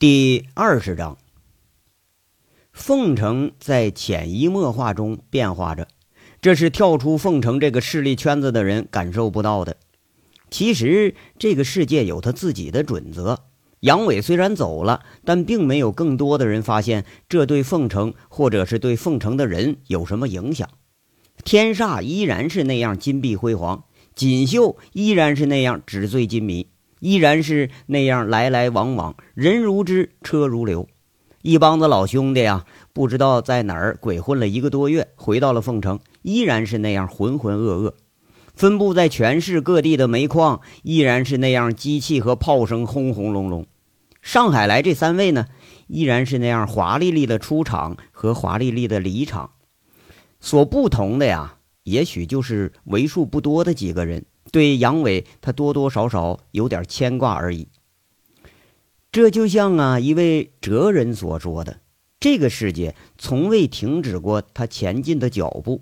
第二十章，凤城在潜移默化中变化着，这是跳出凤城这个势力圈子的人感受不到的。其实，这个世界有他自己的准则。杨伟虽然走了，但并没有更多的人发现这对凤城或者是对凤城的人有什么影响。天煞依然是那样金碧辉煌，锦绣依然是那样纸醉金迷。依然是那样来来往往，人如织，车如流。一帮子老兄弟呀，不知道在哪儿鬼混了一个多月，回到了凤城，依然是那样浑浑噩噩。分布在全市各地的煤矿，依然是那样机器和炮声轰轰隆隆。上海来这三位呢，依然是那样华丽丽的出场和华丽丽的离场。所不同的呀，也许就是为数不多的几个人。对杨伟，他多多少少有点牵挂而已。这就像啊，一位哲人所说的：“这个世界从未停止过他前进的脚步。”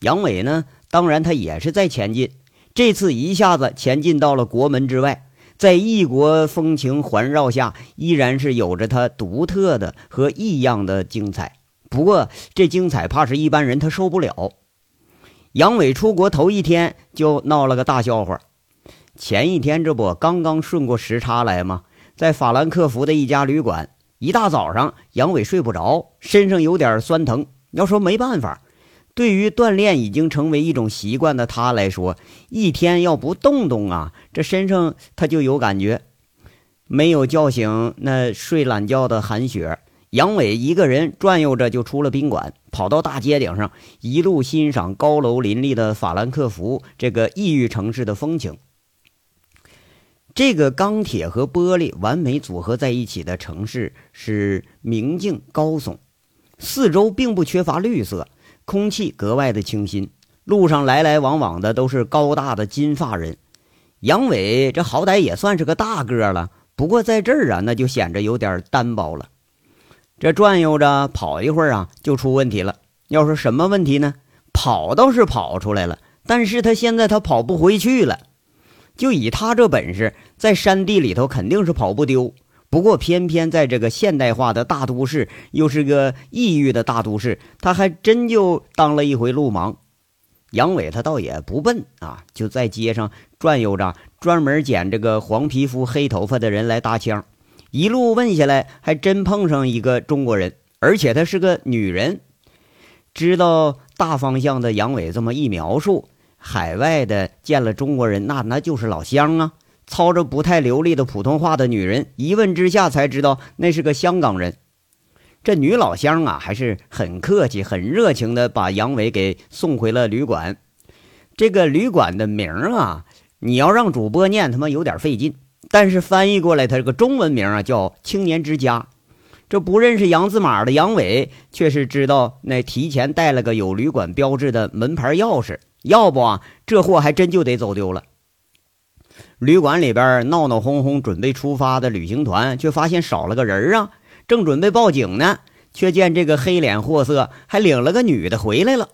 杨伟呢，当然他也是在前进。这次一下子前进到了国门之外，在异国风情环绕下，依然是有着他独特的和异样的精彩。不过，这精彩怕是一般人他受不了。杨伟出国头一天就闹了个大笑话。前一天这不刚刚顺过时差来吗？在法兰克福的一家旅馆，一大早上杨伟睡不着，身上有点酸疼。要说没办法，对于锻炼已经成为一种习惯的他来说，一天要不动动啊，这身上他就有感觉。没有叫醒那睡懒觉的韩雪。杨伟一个人转悠着就出了宾馆，跑到大街顶上，一路欣赏高楼林立的法兰克福这个异域城市的风情。这个钢铁和玻璃完美组合在一起的城市是明净高耸，四周并不缺乏绿色，空气格外的清新。路上来来往往的都是高大的金发人。杨伟这好歹也算是个大个了，不过在这儿啊，那就显着有点单薄了。这转悠着跑一会儿啊，就出问题了。要说什么问题呢？跑倒是跑出来了，但是他现在他跑不回去了。就以他这本事，在山地里头肯定是跑不丢。不过偏偏在这个现代化的大都市，又是个异域的大都市，他还真就当了一回路盲。杨伟他倒也不笨啊，就在街上转悠着，专门捡这个黄皮肤黑头发的人来搭腔。一路问下来，还真碰上一个中国人，而且她是个女人。知道大方向的杨伟这么一描述，海外的见了中国人，那那就是老乡啊。操着不太流利的普通话的女人，一问之下才知道那是个香港人。这女老乡啊，还是很客气、很热情的，把杨伟给送回了旅馆。这个旅馆的名啊，你要让主播念，他妈有点费劲。但是翻译过来，他这个中文名啊叫“青年之家”。这不认识杨字马的杨伟，却是知道那提前带了个有旅馆标志的门牌钥匙，要不啊，这货还真就得走丢了。旅馆里边闹闹哄哄，准备出发的旅行团，却发现少了个人啊！正准备报警呢，却见这个黑脸货色还领了个女的回来了。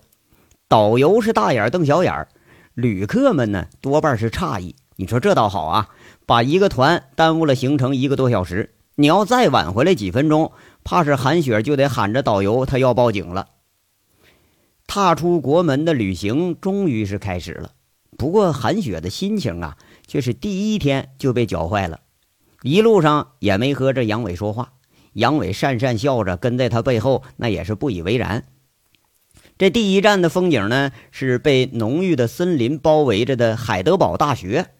导游是大眼瞪小眼，旅客们呢多半是诧异。你说这倒好啊！把一个团耽误了行程一个多小时，你要再晚回来几分钟，怕是韩雪就得喊着导游，他要报警了。踏出国门的旅行终于是开始了，不过韩雪的心情啊，却是第一天就被搅坏了。一路上也没和这杨伟说话，杨伟讪讪笑着跟在他背后，那也是不以为然。这第一站的风景呢，是被浓郁的森林包围着的海德堡大学。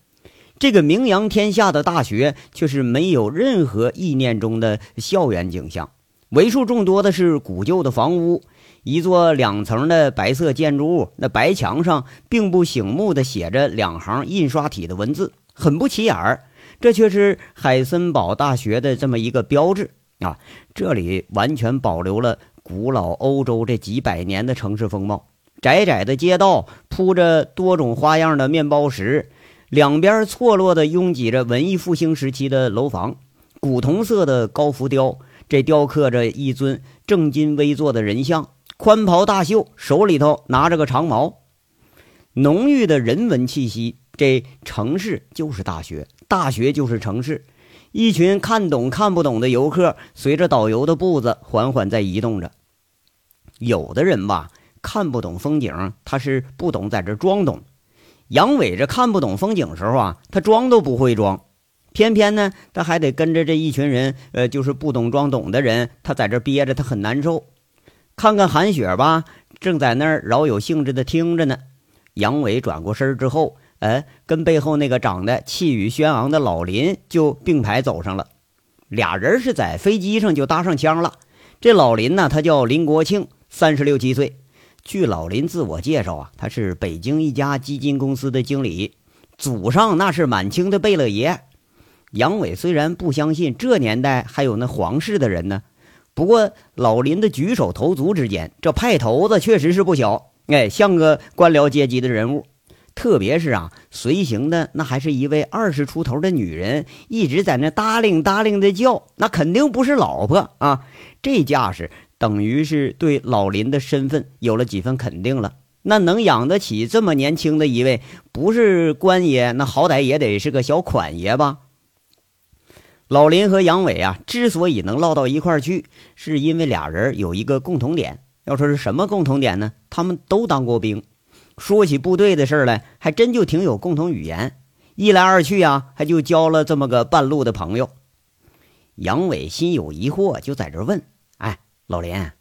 这个名扬天下的大学却是没有任何意念中的校园景象，为数众多的是古旧的房屋，一座两层的白色建筑物，那白墙上并不醒目的写着两行印刷体的文字，很不起眼儿。这却是海森堡大学的这么一个标志啊！这里完全保留了古老欧洲这几百年的城市风貌，窄窄的街道铺着多种花样的面包石。两边错落的拥挤着文艺复兴时期的楼房，古铜色的高浮雕，这雕刻着一尊正襟危坐的人像，宽袍大袖，手里头拿着个长矛，浓郁的人文气息。这城市就是大学，大学就是城市，一群看懂看不懂的游客随着导游的步子缓缓在移动着。有的人吧，看不懂风景，他是不懂在这装懂。杨伟这看不懂风景时候啊，他装都不会装，偏偏呢，他还得跟着这一群人，呃，就是不懂装懂的人，他在这憋着，他很难受。看看韩雪吧，正在那儿饶有兴致的听着呢。杨伟转过身之后。哎，跟背后那个长得气宇轩昂的老林就并排走上了，俩人是在飞机上就搭上腔了。这老林呢，他叫林国庆，三十六七岁。据老林自我介绍啊，他是北京一家基金公司的经理，祖上那是满清的贝勒爷。杨伟虽然不相信这年代还有那皇室的人呢，不过老林的举手投足之间，这派头子确实是不小，哎，像个官僚阶级的人物。特别是啊，随行的那还是一位二十出头的女人，一直在那答铃答铃的叫，那肯定不是老婆啊！这架势等于是对老林的身份有了几分肯定了。那能养得起这么年轻的一位，不是官爷，那好歹也得是个小款爷吧？老林和杨伟啊，之所以能唠到一块儿去，是因为俩人有一个共同点。要说是什么共同点呢？他们都当过兵。说起部队的事来，还真就挺有共同语言。一来二去啊，还就交了这么个半路的朋友。杨伟心有疑惑，就在这问：“，老林，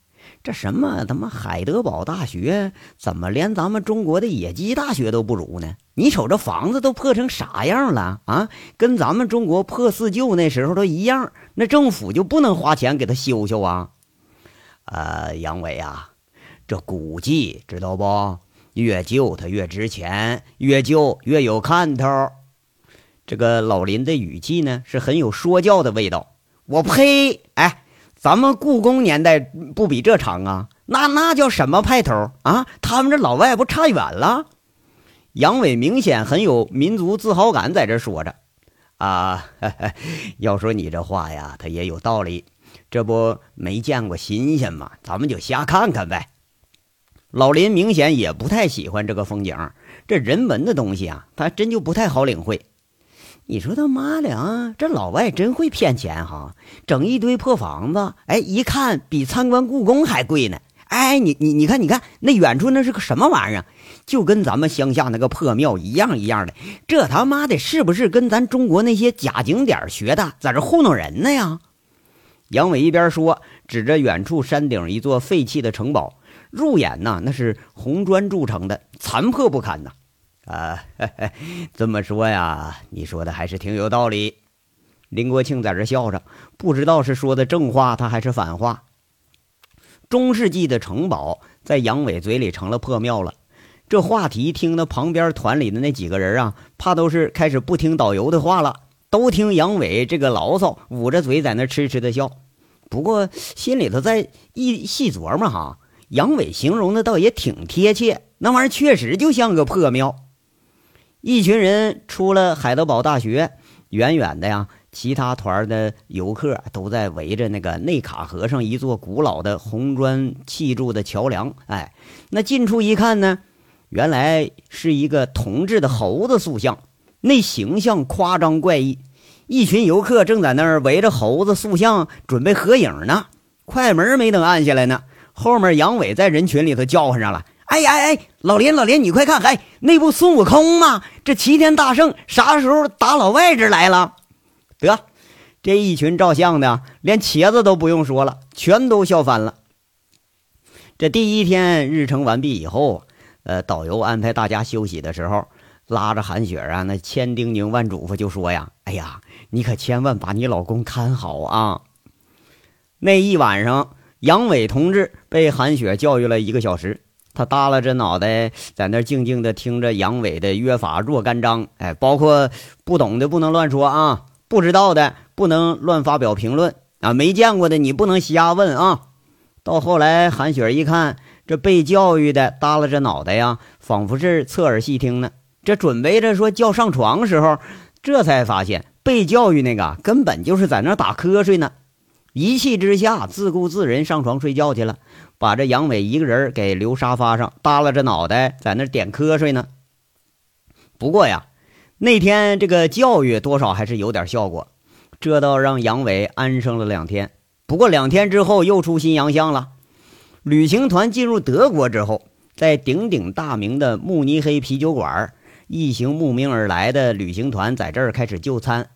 这什么他妈海德堡大学，怎么连咱们中国的野鸡大学都不如呢？你瞅这房子都破成啥样了啊？跟咱们中国破四旧那时候都一样。那政府就不能花钱给他修修啊？”呃，杨伟啊，这古迹知道不？越旧它越值钱，越旧越有看头。这个老林的语气呢，是很有说教的味道。我呸！哎，咱们故宫年代不比这长啊？那那叫什么派头啊？他们这老外不差远了？杨伟明显很有民族自豪感，在这说着。啊，要说你这话呀，他也有道理。这不没见过新鲜吗？咱们就瞎看看呗。老林明显也不太喜欢这个风景，这人文的东西啊，他真就不太好领会。你说他妈的啊，这老外真会骗钱哈，整一堆破房子，哎，一看比参观故宫还贵呢。哎，你你你看，你看那远处那是个什么玩意儿？就跟咱们乡下那个破庙一样一样的。这他妈的是不是跟咱中国那些假景点学的，在这糊弄人呢呀？杨伟一边说，指着远处山顶一座废弃的城堡。入眼呐，那是红砖铸成的，残破不堪呐！啊这么说呀，你说的还是挺有道理。林国庆在这笑着，不知道是说的正话，他还是反话。中世纪的城堡在杨伟嘴里成了破庙了。这话题听得旁边团里的那几个人啊，怕都是开始不听导游的话了，都听杨伟这个牢骚，捂着嘴在那痴痴的笑。不过心里头在一细琢磨哈。杨伟形容的倒也挺贴切，那玩意儿确实就像个破庙。一群人出了海德堡大学，远远的呀，其他团的游客都在围着那个内卡河上一座古老的红砖砌筑的桥梁。哎，那近处一看呢，原来是一个铜制的猴子塑像，那形象夸张怪异。一群游客正在那儿围着猴子塑像准备合影呢，快门没等按下来呢。后面杨伟在人群里头叫唤上了：“哎哎哎，老林老林，你快看，哎，那不孙悟空吗？这齐天大圣啥时候打老外这来了？”得，这一群照相的连茄子都不用说了，全都笑翻了。这第一天日程完毕以后，呃，导游安排大家休息的时候，拉着韩雪啊，那千叮咛万嘱咐就说呀：“哎呀，你可千万把你老公看好啊！”那一晚上。杨伟同志被韩雪教育了一个小时，他耷拉着脑袋在那静静的听着杨伟的约法若干章。哎，包括不懂的不能乱说啊，不知道的不能乱发表评论啊，没见过的你不能瞎问啊。到后来，韩雪一看这被教育的耷拉着脑袋呀，仿佛是侧耳细听呢。这准备着说叫上床时候，这才发现被教育那个根本就是在那打瞌睡呢。一气之下，自顾自人上床睡觉去了，把这杨伟一个人给留沙发上，耷拉着脑袋在那点瞌睡呢。不过呀，那天这个教育多少还是有点效果。这倒让杨伟安生了两天。不过两天之后又出新洋相了。旅行团进入德国之后，在鼎鼎大名的慕尼黑啤酒馆，一行慕名而来的旅行团在这儿开始就餐。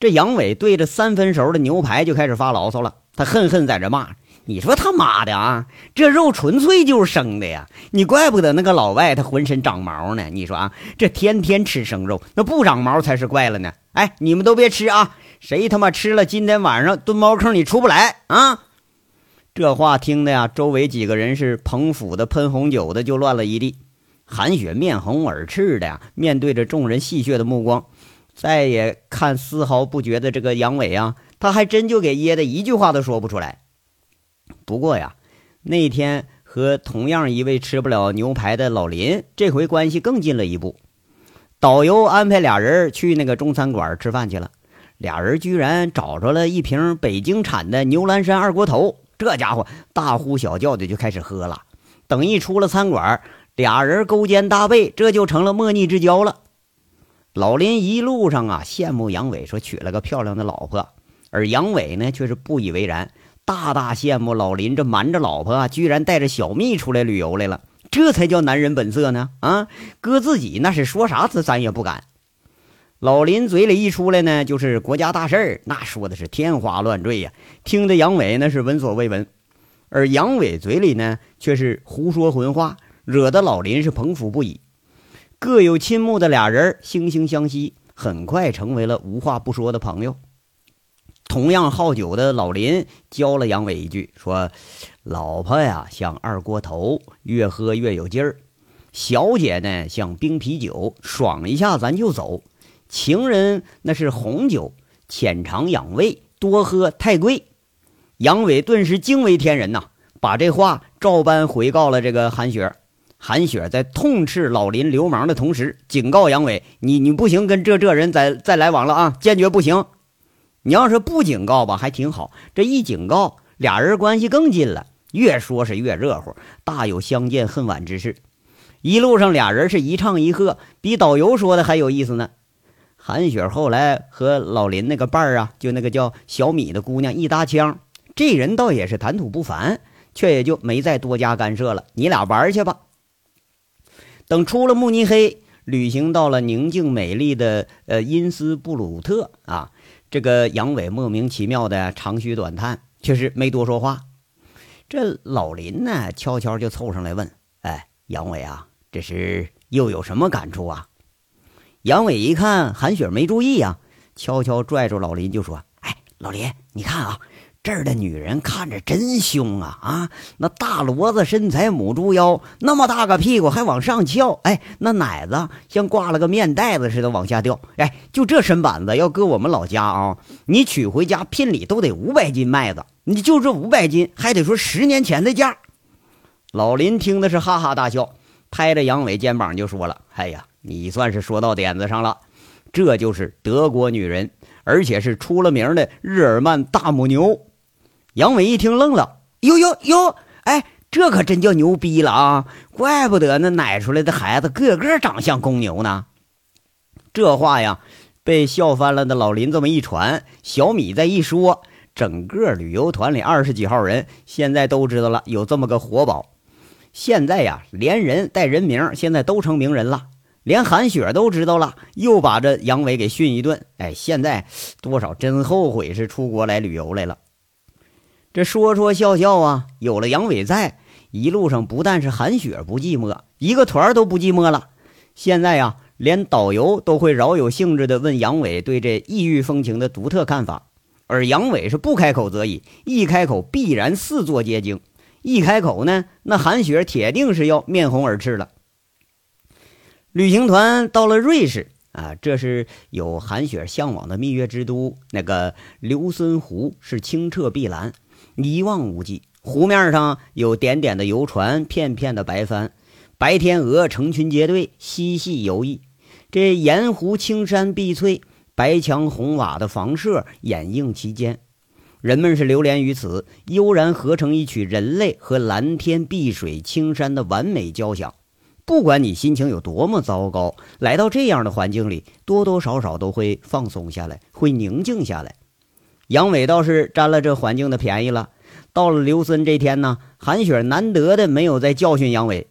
这杨伟对着三分熟的牛排就开始发牢骚了，他恨恨在这骂：“你说他妈的啊，这肉纯粹就是生的呀！你怪不得那个老外他浑身长毛呢。你说啊，这天天吃生肉，那不长毛才是怪了呢。哎，你们都别吃啊！谁他妈吃了，今天晚上蹲茅坑里出不来啊！”这话听的呀，周围几个人是捧腹的、喷红酒的，就乱了一地。韩雪面红耳赤的呀，面对着众人戏谑的目光。再也看丝毫不觉得这个杨伟啊，他还真就给噎的一句话都说不出来。不过呀，那天和同样一位吃不了牛排的老林，这回关系更近了一步。导游安排俩人去那个中餐馆吃饭去了，俩人居然找着了一瓶北京产的牛栏山二锅头，这家伙大呼小叫的就开始喝了。等一出了餐馆，俩人勾肩搭背，这就成了莫逆之交了。老林一路上啊羡慕杨伟，说娶了个漂亮的老婆，而杨伟呢却是不以为然，大大羡慕老林这瞒着老婆，居然带着小蜜出来旅游来了，这才叫男人本色呢！啊，搁自己那是说啥咱咱也不敢。老林嘴里一出来呢，就是国家大事儿，那说的是天花乱坠呀，听得杨伟那是闻所未闻，而杨伟嘴里呢却是胡说混话，惹得老林是捧腹不已。各有倾慕的俩人惺惺相惜，很快成为了无话不说的朋友。同样好酒的老林教了杨伟一句，说：“老婆呀像二锅头，越喝越有劲儿；小姐呢像冰啤酒，爽一下咱就走；情人那是红酒，浅尝养胃，多喝太贵。”杨伟顿时惊为天人呐，把这话照搬回告了这个韩雪。韩雪在痛斥老林流氓的同时，警告杨伟：“你你不行，跟这这人再再来往了啊，坚决不行！你要是不警告吧，还挺好；这一警告，俩人关系更近了，越说是越热乎，大有相见恨晚之势。一路上，俩人是一唱一和，比导游说的还有意思呢。韩雪后来和老林那个伴儿啊，就那个叫小米的姑娘一搭腔，这人倒也是谈吐不凡，却也就没再多加干涉了。你俩玩去吧。等出了慕尼黑，旅行到了宁静美丽的呃因斯布鲁特啊，这个杨伟莫名其妙的长吁短叹，却是没多说话。这老林呢，悄悄就凑上来问：“哎，杨伟啊，这是又有什么感触啊？”杨伟一看韩雪没注意呀，悄悄拽住老林就说：“哎，老林，你看啊。”这儿的女人看着真凶啊啊！那大骡子身材，母猪腰，那么大个屁股还往上翘，哎，那奶子像挂了个面袋子似的往下掉，哎，就这身板子，要搁我们老家啊，你娶回家聘礼都得五百斤麦子，你就这五百斤，还得说十年前的价。老林听的是哈哈大笑，拍着杨伟肩膀就说了：“哎呀，你算是说到点子上了，这就是德国女人，而且是出了名的日耳曼大母牛。”杨伟一听愣了，哟哟哟！哎，这可真叫牛逼了啊！怪不得那奶出来的孩子个个长像公牛呢。这话呀，被笑翻了的老林这么一传，小米再一说，整个旅游团里二十几号人现在都知道了有这么个活宝。现在呀，连人带人名，现在都成名人了。连韩雪都知道了，又把这杨伟给训一顿。哎，现在多少真后悔是出国来旅游来了。这说说笑笑啊，有了杨伟在，一路上不但是韩雪不寂寞，一个团都不寂寞了。现在呀，连导游都会饶有兴致地问杨伟对这异域风情的独特看法，而杨伟是不开口则已，一开口必然四座皆惊。一开口呢，那韩雪铁定是要面红耳赤了。旅行团到了瑞士啊，这是有韩雪向往的蜜月之都，那个留森湖是清澈碧蓝。一望无际，湖面上有点点的游船，片片的白帆，白天鹅成群结队嬉戏游弋。这盐湖青山碧翠，白墙红瓦的房舍掩映其间，人们是流连于此，悠然合成一曲人类和蓝天碧水青山的完美交响。不管你心情有多么糟糕，来到这样的环境里，多多少少都会放松下来，会宁静下来。杨伟倒是占了这环境的便宜了。到了刘森这天呢，韩雪难得的没有再教训杨伟。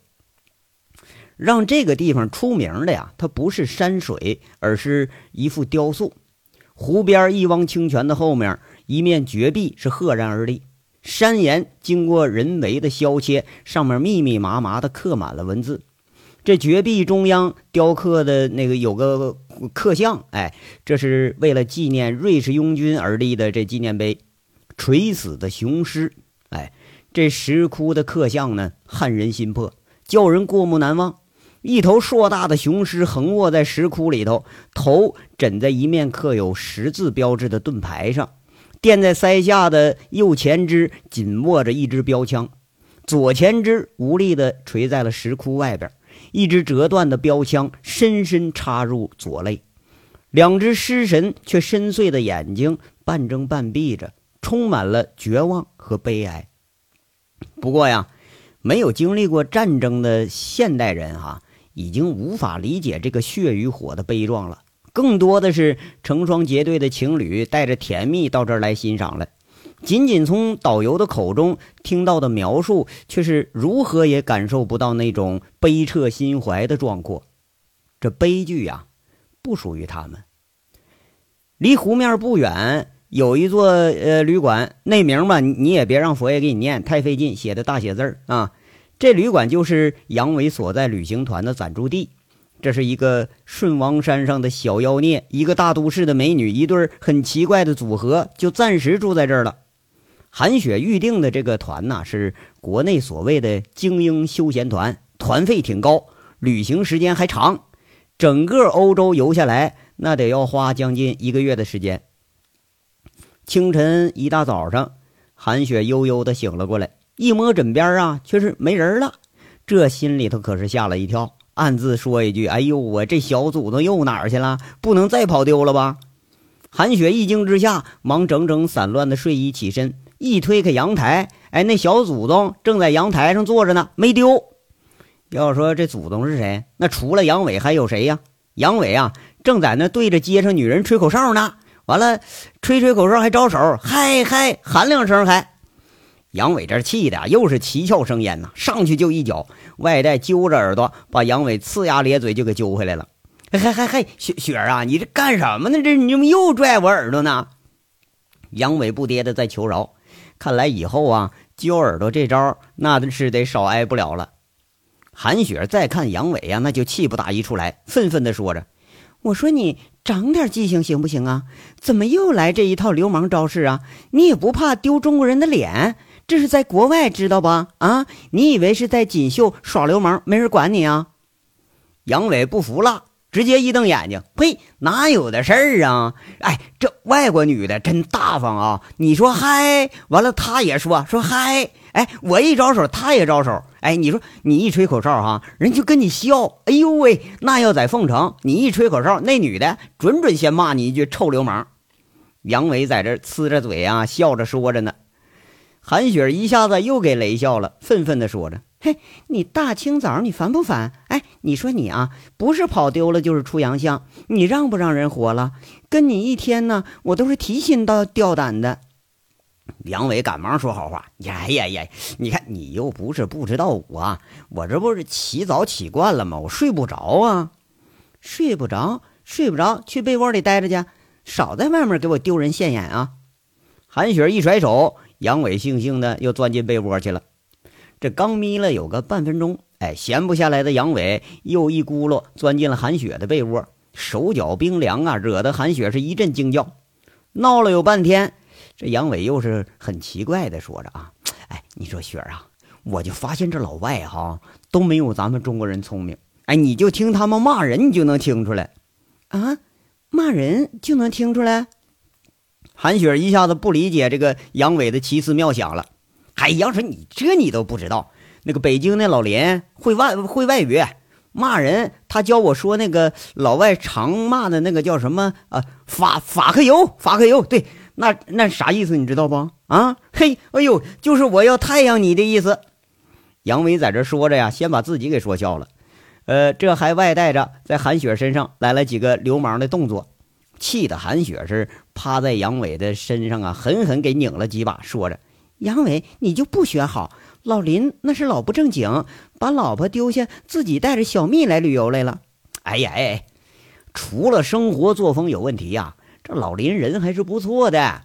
让这个地方出名的呀，它不是山水，而是一幅雕塑。湖边一汪清泉的后面，一面绝壁是赫然而立。山岩经过人为的削切，上面密密麻麻的刻满了文字。这绝壁中央雕刻的那个有个刻像，哎，这是为了纪念瑞士拥军而立的这纪念碑。垂死的雄狮，哎，这石窟的刻像呢，撼人心魄，叫人过目难忘。一头硕大的雄狮横卧在石窟里头，头枕在一面刻有十字标志的盾牌上，垫在腮下的右前肢紧握着一支标枪，左前肢无力地垂在了石窟外边，一支折断的标枪深深插入左肋，两只失神却深邃的眼睛半睁半闭着，充满了绝望和悲哀。不过呀，没有经历过战争的现代人哈。已经无法理解这个血与火的悲壮了，更多的是成双结对的情侣带着甜蜜到这儿来欣赏了。仅仅从导游的口中听到的描述，却是如何也感受不到那种悲彻心怀的壮阔。这悲剧呀，不属于他们。离湖面不远有一座呃旅馆，那名吧你也别让佛爷给你念，太费劲，写的大写字儿啊。这旅馆就是杨伟所在旅行团的暂住地。这是一个顺王山上的小妖孽，一个大都市的美女，一对很奇怪的组合，就暂时住在这儿了。韩雪预定的这个团呐，是国内所谓的精英休闲团，团费挺高，旅行时间还长，整个欧洲游下来，那得要花将近一个月的时间。清晨一大早上，韩雪悠悠的醒了过来。一摸枕边啊，却是没人了，这心里头可是吓了一跳，暗自说一句：“哎呦，我这小祖宗又哪儿去了？不能再跑丢了吧？”韩雪一惊之下，忙整整散乱的睡衣，起身一推开阳台，哎，那小祖宗正在阳台上坐着呢，没丢。要说这祖宗是谁？那除了杨伟还有谁呀？杨伟啊，正在那对着街上女人吹口哨呢，完了，吹吹口哨还招手，嗨嗨喊两声还。杨伟这气的又是七窍生烟呐，上去就一脚，外带揪着耳朵，把杨伟呲牙咧嘴就给揪回来了。嘿嘿嘿雪，雪雪啊，你这干什么呢？这你怎么又拽我耳朵呢？杨伟不迭的在求饶，看来以后啊，揪耳朵这招那是得少挨不了了。韩雪再看杨伟啊，那就气不打一处来，愤愤的说着：“我说你长点记性行不行啊？怎么又来这一套流氓招式啊？你也不怕丢中国人的脸？”这是在国外，知道吧？啊，你以为是在锦绣耍流氓，没人管你啊？杨伟不服了，直接一瞪眼睛：“呸，哪有的事儿啊？哎，这外国女的真大方啊！你说嗨，完了他也说说嗨，哎，我一招手，他也招手，哎，你说你一吹口哨哈，人就跟你笑。哎呦喂，那要在凤城，你一吹口哨，那女的准准先骂你一句臭流氓。”杨伟在这呲着嘴啊，笑着说着呢。韩雪一下子又给雷笑了，愤愤地说着：“嘿，你大清早你烦不烦？哎，你说你啊，不是跑丢了就是出洋相，你让不让人活了？跟你一天呢，我都是提心到吊胆的。”梁伟赶忙说好话：“呀呀呀，你看你又不是不知道我，我这不是起早起惯了吗？我睡不着啊，睡不着，睡不着，去被窝里待着去，少在外面给我丢人现眼啊！”韩雪一甩手。杨伟悻悻的又钻进被窝去了。这刚眯了有个半分钟，哎，闲不下来的杨伟又一咕噜钻进了韩雪的被窝，手脚冰凉啊，惹得韩雪是一阵惊叫。闹了有半天，这杨伟又是很奇怪的说着啊，哎，你说雪儿啊，我就发现这老外哈都没有咱们中国人聪明。哎，你就听他们骂人，你就能听出来啊，骂人就能听出来。韩雪一下子不理解这个杨伟的奇思妙想了。哎，杨水，你这你都不知道？那个北京那老林会外会外语，骂人他教我说那个老外常骂的那个叫什么啊？法法克油，法克油。对，那那啥意思你知道不？啊，嘿，哎呦，就是我要太阳你的意思。杨伟在这说着呀，先把自己给说笑了。呃，这还外带着在韩雪身上来了几个流氓的动作，气得韩雪是。趴在杨伟的身上啊，狠狠给拧了几把，说着：“杨伟，你就不学好。老林那是老不正经，把老婆丢下，自己带着小蜜来旅游来了。”哎呀哎，除了生活作风有问题呀，这老林人还是不错的。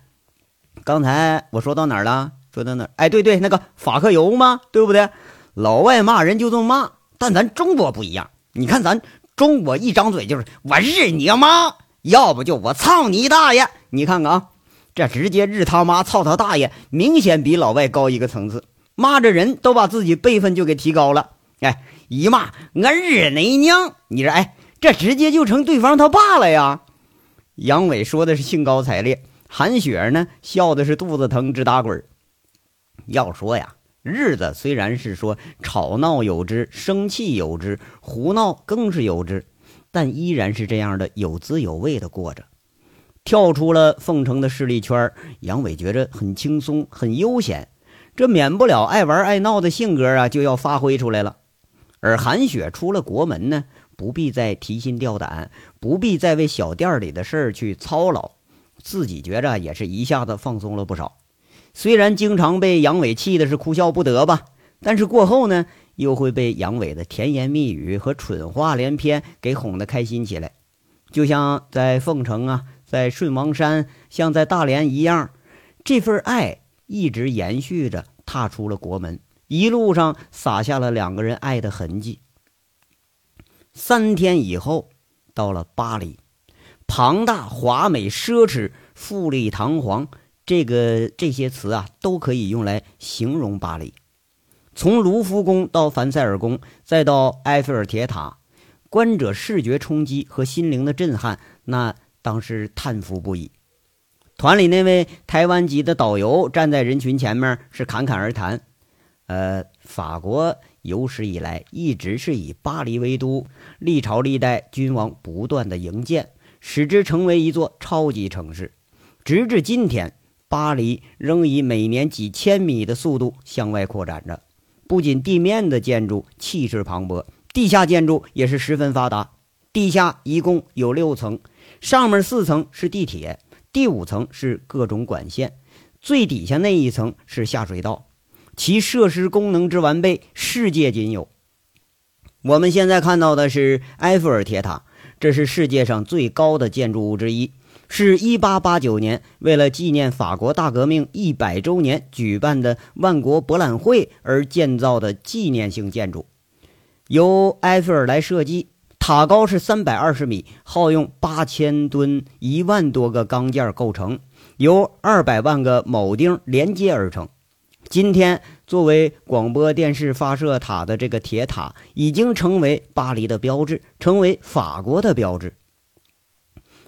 刚才我说到哪儿了？说到哪？哎，对对，那个法克油吗？对不对？老外骂人就这么骂，但咱中国不一样。你看咱中国一张嘴就是我日你妈，要不就我操你大爷。你看看啊，这直接日他妈操他大爷，明显比老外高一个层次。骂着人都把自己辈分就给提高了。哎，一骂我日你娘，你这哎，这直接就成对方他爸了呀。杨伟说的是兴高采烈，韩雪儿呢笑的是肚子疼直打滚。要说呀。日子虽然是说吵闹有之，生气有之，胡闹更是有之，但依然是这样的有滋有味的过着。跳出了凤城的势力圈，杨伟觉着很轻松，很悠闲。这免不了爱玩爱闹的性格啊，就要发挥出来了。而韩雪出了国门呢，不必再提心吊胆，不必再为小店里的事儿去操劳，自己觉着也是一下子放松了不少。虽然经常被杨伟气的是哭笑不得吧，但是过后呢，又会被杨伟的甜言蜜语和蠢话连篇给哄得开心起来。就像在凤城啊，在顺王山，像在大连一样，这份爱一直延续着，踏出了国门，一路上撒下了两个人爱的痕迹。三天以后，到了巴黎，庞大、华美、奢侈、富丽堂皇。这个这些词啊，都可以用来形容巴黎。从卢浮宫到凡塞尔宫，再到埃菲尔铁塔，观者视觉冲击和心灵的震撼，那当时叹服不已。团里那位台湾籍的导游站在人群前面，是侃侃而谈：“呃，法国有史以来一直是以巴黎为都，历朝历代君王不断的营建，使之成为一座超级城市，直至今天。”巴黎仍以每年几千米的速度向外扩展着，不仅地面的建筑气势磅礴，地下建筑也是十分发达。地下一共有六层，上面四层是地铁，第五层是各种管线，最底下那一层是下水道，其设施功能之完备，世界仅有。我们现在看到的是埃菲尔铁塔，这是世界上最高的建筑物之一。是一八八九年为了纪念法国大革命一百周年举办的万国博览会而建造的纪念性建筑，由埃菲尔来设计。塔高是三百二十米，耗用八千吨、一万多个钢件构成，由二百万个铆钉连接而成。今天，作为广播电视发射塔的这个铁塔，已经成为巴黎的标志，成为法国的标志。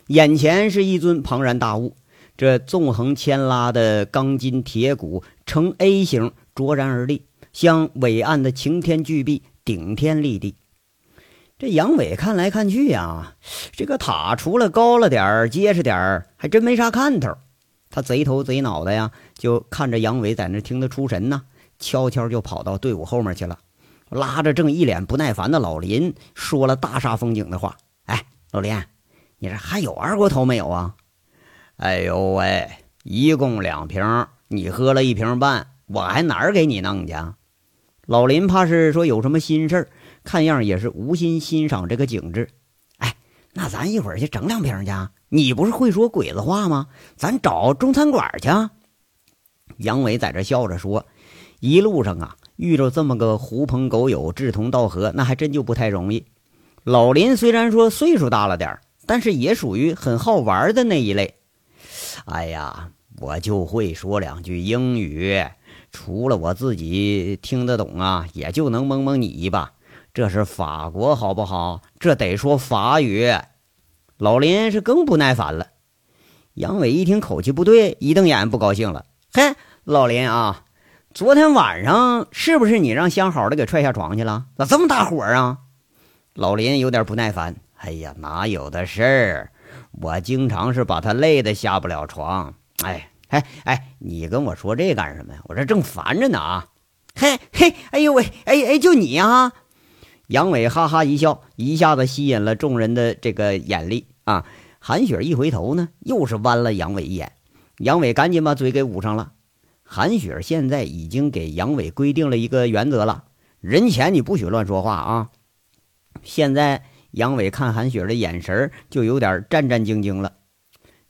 眼前是一尊庞然大物，这纵横牵拉的钢筋铁骨呈 A 形卓然而立，像伟岸的擎天巨壁，顶天立地。这杨伟看来看去呀，这个塔除了高了点、结实点，还真没啥看头。他贼头贼脑的呀，就看着杨伟在那听得出神呢，悄悄就跑到队伍后面去了，拉着正一脸不耐烦的老林，说了大煞风景的话：“哎，老林。”你这还有二锅头没有啊？哎呦喂，一共两瓶，你喝了一瓶半，我还哪儿给你弄去？老林怕是说有什么心事儿，看样也是无心欣赏这个景致。哎，那咱一会儿去整两瓶去。你不是会说鬼子话吗？咱找中餐馆去。杨伟在这笑着说：“一路上啊，遇着这么个狐朋狗友，志同道合，那还真就不太容易。”老林虽然说岁数大了点。但是也属于很好玩的那一类。哎呀，我就会说两句英语，除了我自己听得懂啊，也就能蒙蒙你一把。这是法国，好不好？这得说法语。老林是更不耐烦了。杨伟一听口气不对，一瞪眼，不高兴了。嘿，老林啊，昨天晚上是不是你让相好的给踹下床去了？咋这么大火啊？老林有点不耐烦。哎呀，哪有的事儿！我经常是把他累得下不了床。哎，哎，哎，你跟我说这干什么呀？我这正烦着呢啊！嘿，嘿，哎呦喂，哎哎，就你啊！杨伟哈哈一笑，一下子吸引了众人的这个眼力啊！韩雪一回头呢，又是剜了杨伟一眼。杨伟赶紧把嘴给捂上了。韩雪现在已经给杨伟规定了一个原则了：人前你不许乱说话啊！现在杨伟看韩雪的眼神就有点战战兢兢了。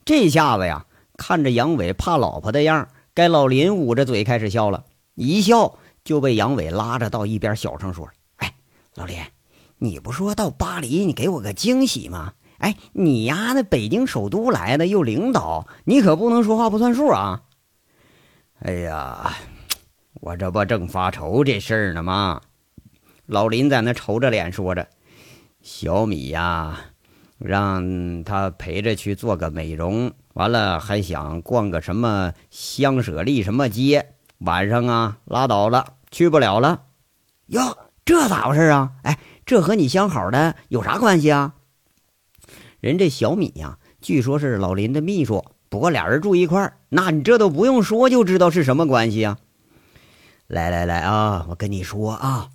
这下子呀，看着杨伟怕老婆的样该老林捂着嘴开始笑了，一笑就被杨伟拉着到一边，小声说：“，老林，你不说到巴黎你给我个惊喜吗？”哎，你呀，那北京首都来的又领导，你可不能说话不算数啊！哎呀，我这不正发愁这事儿呢吗？老林在那愁着脸说着：“小米呀，让他陪着去做个美容，完了还想逛个什么香舍利什么街，晚上啊拉倒了，去不了了。哟，这咋回事啊？哎，这和你相好的有啥关系啊？”人这小米呀，据说是老林的秘书，不过俩人住一块儿，那你这都不用说就知道是什么关系啊！来来来啊，我跟你说啊，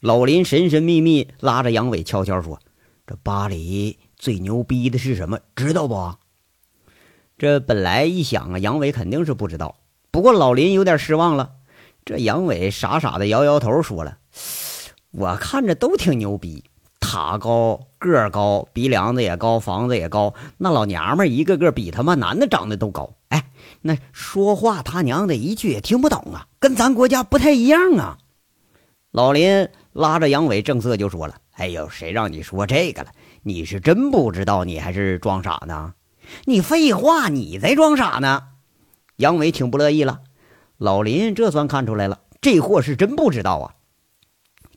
老林神神秘秘拉着杨伟悄悄说：“这巴黎最牛逼的是什么？知道不？”这本来一想啊，杨伟肯定是不知道，不过老林有点失望了。这杨伟傻傻的摇摇头，说了：“我看着都挺牛逼。”塔高个儿高，鼻梁子也高，房子也高。那老娘们一个个比他妈男的长得都高。哎，那说话他娘的一句也听不懂啊，跟咱国家不太一样啊。老林拉着杨伟正色就说了：“哎呦，谁让你说这个了？你是真不知道，你还是装傻呢？你废话，你在装傻呢。”杨伟挺不乐意了。老林这算看出来了，这货是真不知道啊。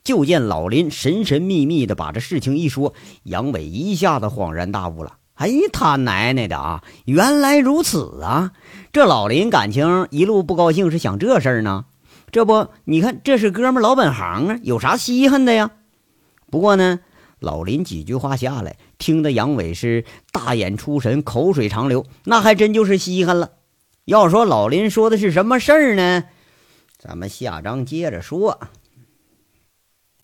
就见老林神神秘秘的把这事情一说，杨伟一下子恍然大悟了。哎，他奶奶的啊！原来如此啊！这老林感情一路不高兴，是想这事儿呢？这不，你看这是哥们老本行啊，有啥稀罕的呀？不过呢，老林几句话下来，听得杨伟是大眼出神，口水长流，那还真就是稀罕了。要说老林说的是什么事儿呢？咱们下章接着说。